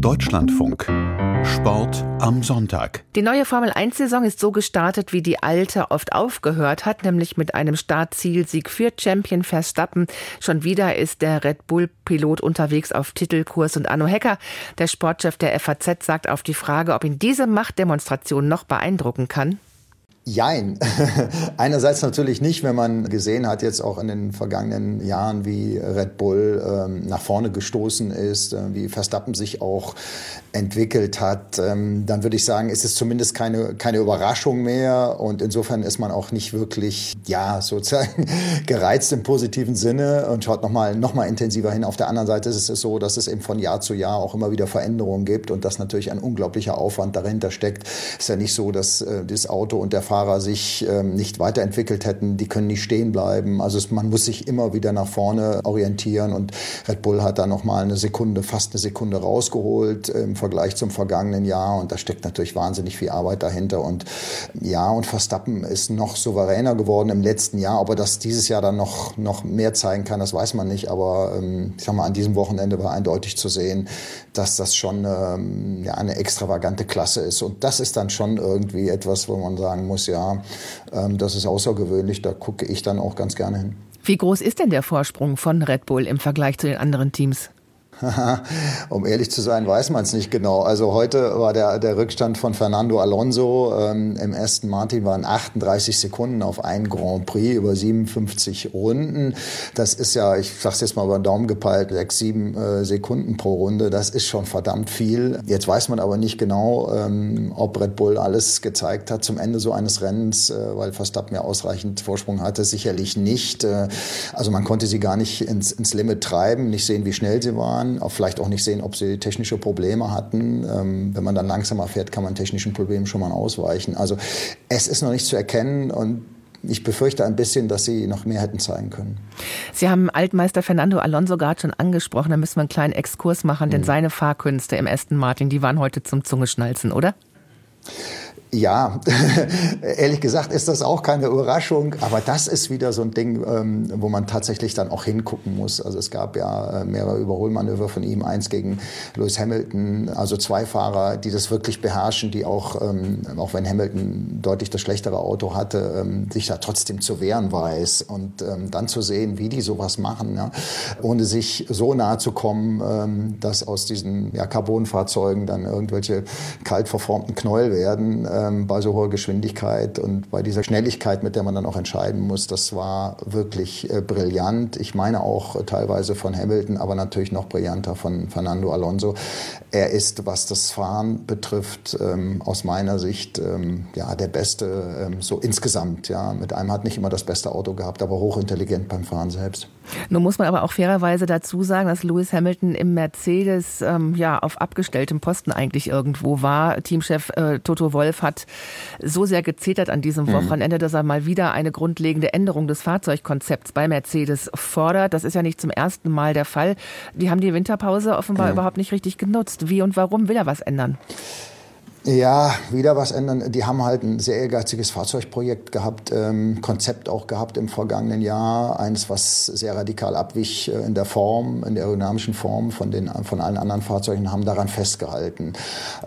Deutschlandfunk. Sport am Sonntag. Die neue Formel-1-Saison ist so gestartet, wie die alte oft aufgehört hat, nämlich mit einem Startzielsieg für Champion Verstappen. Schon wieder ist der Red Bull-Pilot unterwegs auf Titelkurs und Arno Hecker, der Sportchef der FAZ, sagt auf die Frage, ob ihn diese Machtdemonstration noch beeindrucken kann. Jein. Einerseits natürlich nicht, wenn man gesehen hat, jetzt auch in den vergangenen Jahren, wie Red Bull ähm, nach vorne gestoßen ist, äh, wie Verstappen sich auch entwickelt hat, ähm, dann würde ich sagen, ist es zumindest keine, keine Überraschung mehr. Und insofern ist man auch nicht wirklich, ja, sozusagen gereizt im positiven Sinne und schaut nochmal noch mal intensiver hin. Auf der anderen Seite ist es so, dass es eben von Jahr zu Jahr auch immer wieder Veränderungen gibt und dass natürlich ein unglaublicher Aufwand dahinter steckt. Ist ja nicht so, dass äh, das Auto und der Fahrer Fahrer sich ähm, nicht weiterentwickelt hätten, die können nicht stehen bleiben. Also es, man muss sich immer wieder nach vorne orientieren und Red Bull hat da noch mal eine Sekunde, fast eine Sekunde rausgeholt im Vergleich zum vergangenen Jahr und da steckt natürlich wahnsinnig viel Arbeit dahinter und ja und Verstappen ist noch souveräner geworden im letzten Jahr, aber dass dieses Jahr dann noch noch mehr zeigen kann, das weiß man nicht. Aber ähm, ich sag mal, an diesem Wochenende war eindeutig zu sehen, dass das schon ähm, ja, eine extravagante Klasse ist und das ist dann schon irgendwie etwas, wo man sagen muss, ja, ähm, das ist außergewöhnlich, da gucke ich dann auch ganz gerne hin. Wie groß ist denn der Vorsprung von Red Bull im Vergleich zu den anderen Teams? um ehrlich zu sein, weiß man es nicht genau. Also heute war der, der Rückstand von Fernando Alonso ähm, im Aston Martin waren 38 Sekunden auf ein Grand Prix über 57 Runden. Das ist ja, ich sag's jetzt mal über den Daumen gepeilt, sechs, sieben äh, Sekunden pro Runde. Das ist schon verdammt viel. Jetzt weiß man aber nicht genau, ähm, ob Red Bull alles gezeigt hat zum Ende so eines Rennens, äh, weil Verstappen ja ausreichend Vorsprung hatte. Sicherlich nicht. Äh, also man konnte sie gar nicht ins, ins Limit treiben, nicht sehen, wie schnell sie waren fahren, auch vielleicht auch nicht sehen, ob sie technische Probleme hatten. Ähm, wenn man dann langsamer fährt, kann man technischen Problemen schon mal ausweichen. Also es ist noch nicht zu erkennen und ich befürchte ein bisschen, dass sie noch mehr hätten zeigen können. Sie haben Altmeister Fernando Alonso gerade schon angesprochen. Da müssen wir einen kleinen Exkurs machen, denn mhm. seine Fahrkünste im Aston Martin, die waren heute zum Zungeschnalzen, oder? Ja, ehrlich gesagt ist das auch keine Überraschung, aber das ist wieder so ein Ding, ähm, wo man tatsächlich dann auch hingucken muss. Also es gab ja äh, mehrere Überholmanöver von ihm, eins gegen Lewis Hamilton, also zwei Fahrer, die das wirklich beherrschen, die auch, ähm, auch wenn Hamilton deutlich das schlechtere Auto hatte, ähm, sich da trotzdem zu wehren weiß und dann zu sehen, wie die sowas machen, ohne sich so nahe zu kommen, dass aus diesen Carbonfahrzeugen dann irgendwelche kalt verformten Knäuel werden ähm, bei so hoher Geschwindigkeit und bei dieser Schnelligkeit, mit der man dann auch entscheiden muss, das war wirklich äh, brillant. Ich meine auch teilweise von Hamilton, aber natürlich noch brillanter von Fernando Alonso. Er ist, was das Fahren betrifft, ähm, aus meiner Sicht ähm, ja der Beste ähm, so insgesamt. Ja, mit einem hat nicht immer das beste Auto gehabt, aber hochintelligent beim Fahren selbst. Nun muss man aber auch fairerweise dazu sagen, dass Lewis Hamilton im Mercedes ähm, ja auf abgestelltem Posten eigentlich irgendwo war. Teamchef äh, Toto Wolf hat so sehr gezetert an diesem mhm. Wochenende, dass er mal wieder eine grundlegende Änderung des Fahrzeugkonzepts bei Mercedes fordert. Das ist ja nicht zum ersten Mal der Fall. Die haben die Winterpause offenbar mhm. überhaupt nicht richtig genutzt. Wie und warum will er was ändern? Ja, wieder was ändern. Die haben halt ein sehr ehrgeiziges Fahrzeugprojekt gehabt, ähm, Konzept auch gehabt im vergangenen Jahr. Eines, was sehr radikal abwich äh, in der Form, in der aerodynamischen Form von, den, von allen anderen Fahrzeugen, haben daran festgehalten.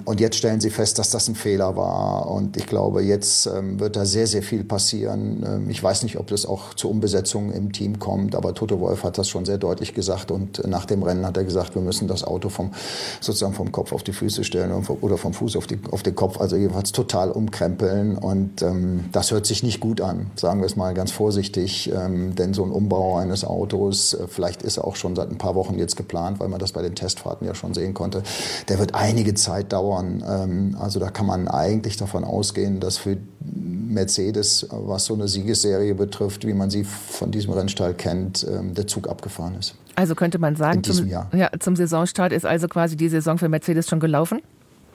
Und jetzt stellen sie fest, dass das ein Fehler war. Und ich glaube, jetzt ähm, wird da sehr, sehr viel passieren. Ähm, ich weiß nicht, ob das auch zu Umbesetzungen im Team kommt, aber Toto Wolf hat das schon sehr deutlich gesagt. Und nach dem Rennen hat er gesagt, wir müssen das Auto vom, sozusagen vom Kopf auf die Füße stellen oder vom Fuß auf die auf den Kopf, also jedenfalls total umkrempeln. Und ähm, das hört sich nicht gut an, sagen wir es mal ganz vorsichtig. Ähm, denn so ein Umbau eines Autos, äh, vielleicht ist er auch schon seit ein paar Wochen jetzt geplant, weil man das bei den Testfahrten ja schon sehen konnte, der wird einige Zeit dauern. Ähm, also da kann man eigentlich davon ausgehen, dass für Mercedes, was so eine Siegesserie betrifft, wie man sie von diesem Rennstall kennt, ähm, der Zug abgefahren ist. Also könnte man sagen, zum, ja, zum Saisonstart ist also quasi die Saison für Mercedes schon gelaufen?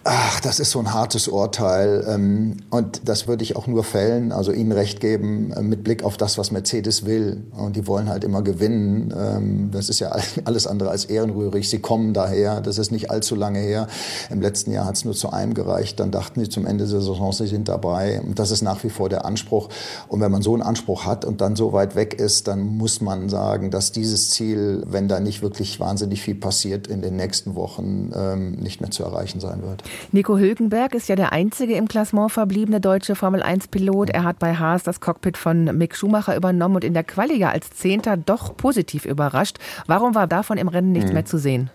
Ach, das ist so ein hartes Urteil. Ähm, und das würde ich auch nur fällen, also Ihnen recht geben, äh, mit Blick auf das, was Mercedes will. Und die wollen halt immer gewinnen. Ähm, das ist ja alles andere als ehrenrührig. Sie kommen daher. Das ist nicht allzu lange her. Im letzten Jahr hat es nur zu einem gereicht. Dann dachten sie zum Ende der Saison, sie sind dabei. Und das ist nach wie vor der Anspruch. Und wenn man so einen Anspruch hat und dann so weit weg ist, dann muss man sagen, dass dieses Ziel, wenn da nicht wirklich wahnsinnig viel passiert, in den nächsten Wochen ähm, nicht mehr zu erreichen sein wird. Nico Hülkenberg ist ja der einzige im Klassement verbliebene deutsche Formel-1-Pilot. Er hat bei Haas das Cockpit von Mick Schumacher übernommen und in der Quali ja als Zehnter doch positiv überrascht. Warum war davon im Rennen nichts mhm. mehr zu sehen?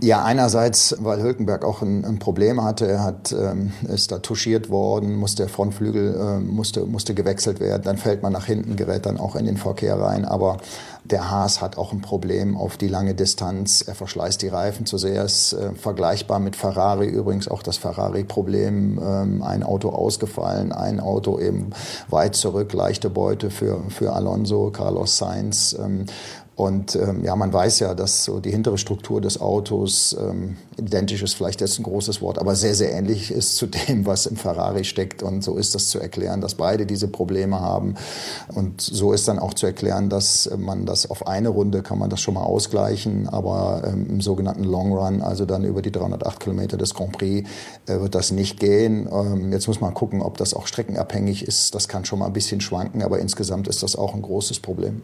Ja, einerseits, weil Hülkenberg auch ein, ein Problem hatte. Er hat, ähm, ist da touchiert worden, musste der Frontflügel äh, musste, musste gewechselt werden. Dann fällt man nach hinten, gerät dann auch in den Verkehr rein. Aber der Haas hat auch ein Problem auf die lange Distanz. Er verschleißt die Reifen zu sehr. Ist äh, vergleichbar mit Ferrari übrigens auch das Ferrari-Problem. Ähm, ein Auto ausgefallen, ein Auto eben weit zurück, leichte Beute für, für Alonso, Carlos Sainz. Ähm, und ähm, ja, man weiß ja, dass so die hintere Struktur des Autos ähm, identisch ist, vielleicht jetzt ein großes Wort, aber sehr, sehr ähnlich ist zu dem, was im Ferrari steckt. Und so ist das zu erklären, dass beide diese Probleme haben. Und so ist dann auch zu erklären, dass man das auf eine Runde kann man das schon mal ausgleichen, aber ähm, im sogenannten Long Run, also dann über die 308 Kilometer des Grand Prix, äh, wird das nicht gehen. Ähm, jetzt muss man gucken, ob das auch streckenabhängig ist. Das kann schon mal ein bisschen schwanken, aber insgesamt ist das auch ein großes Problem.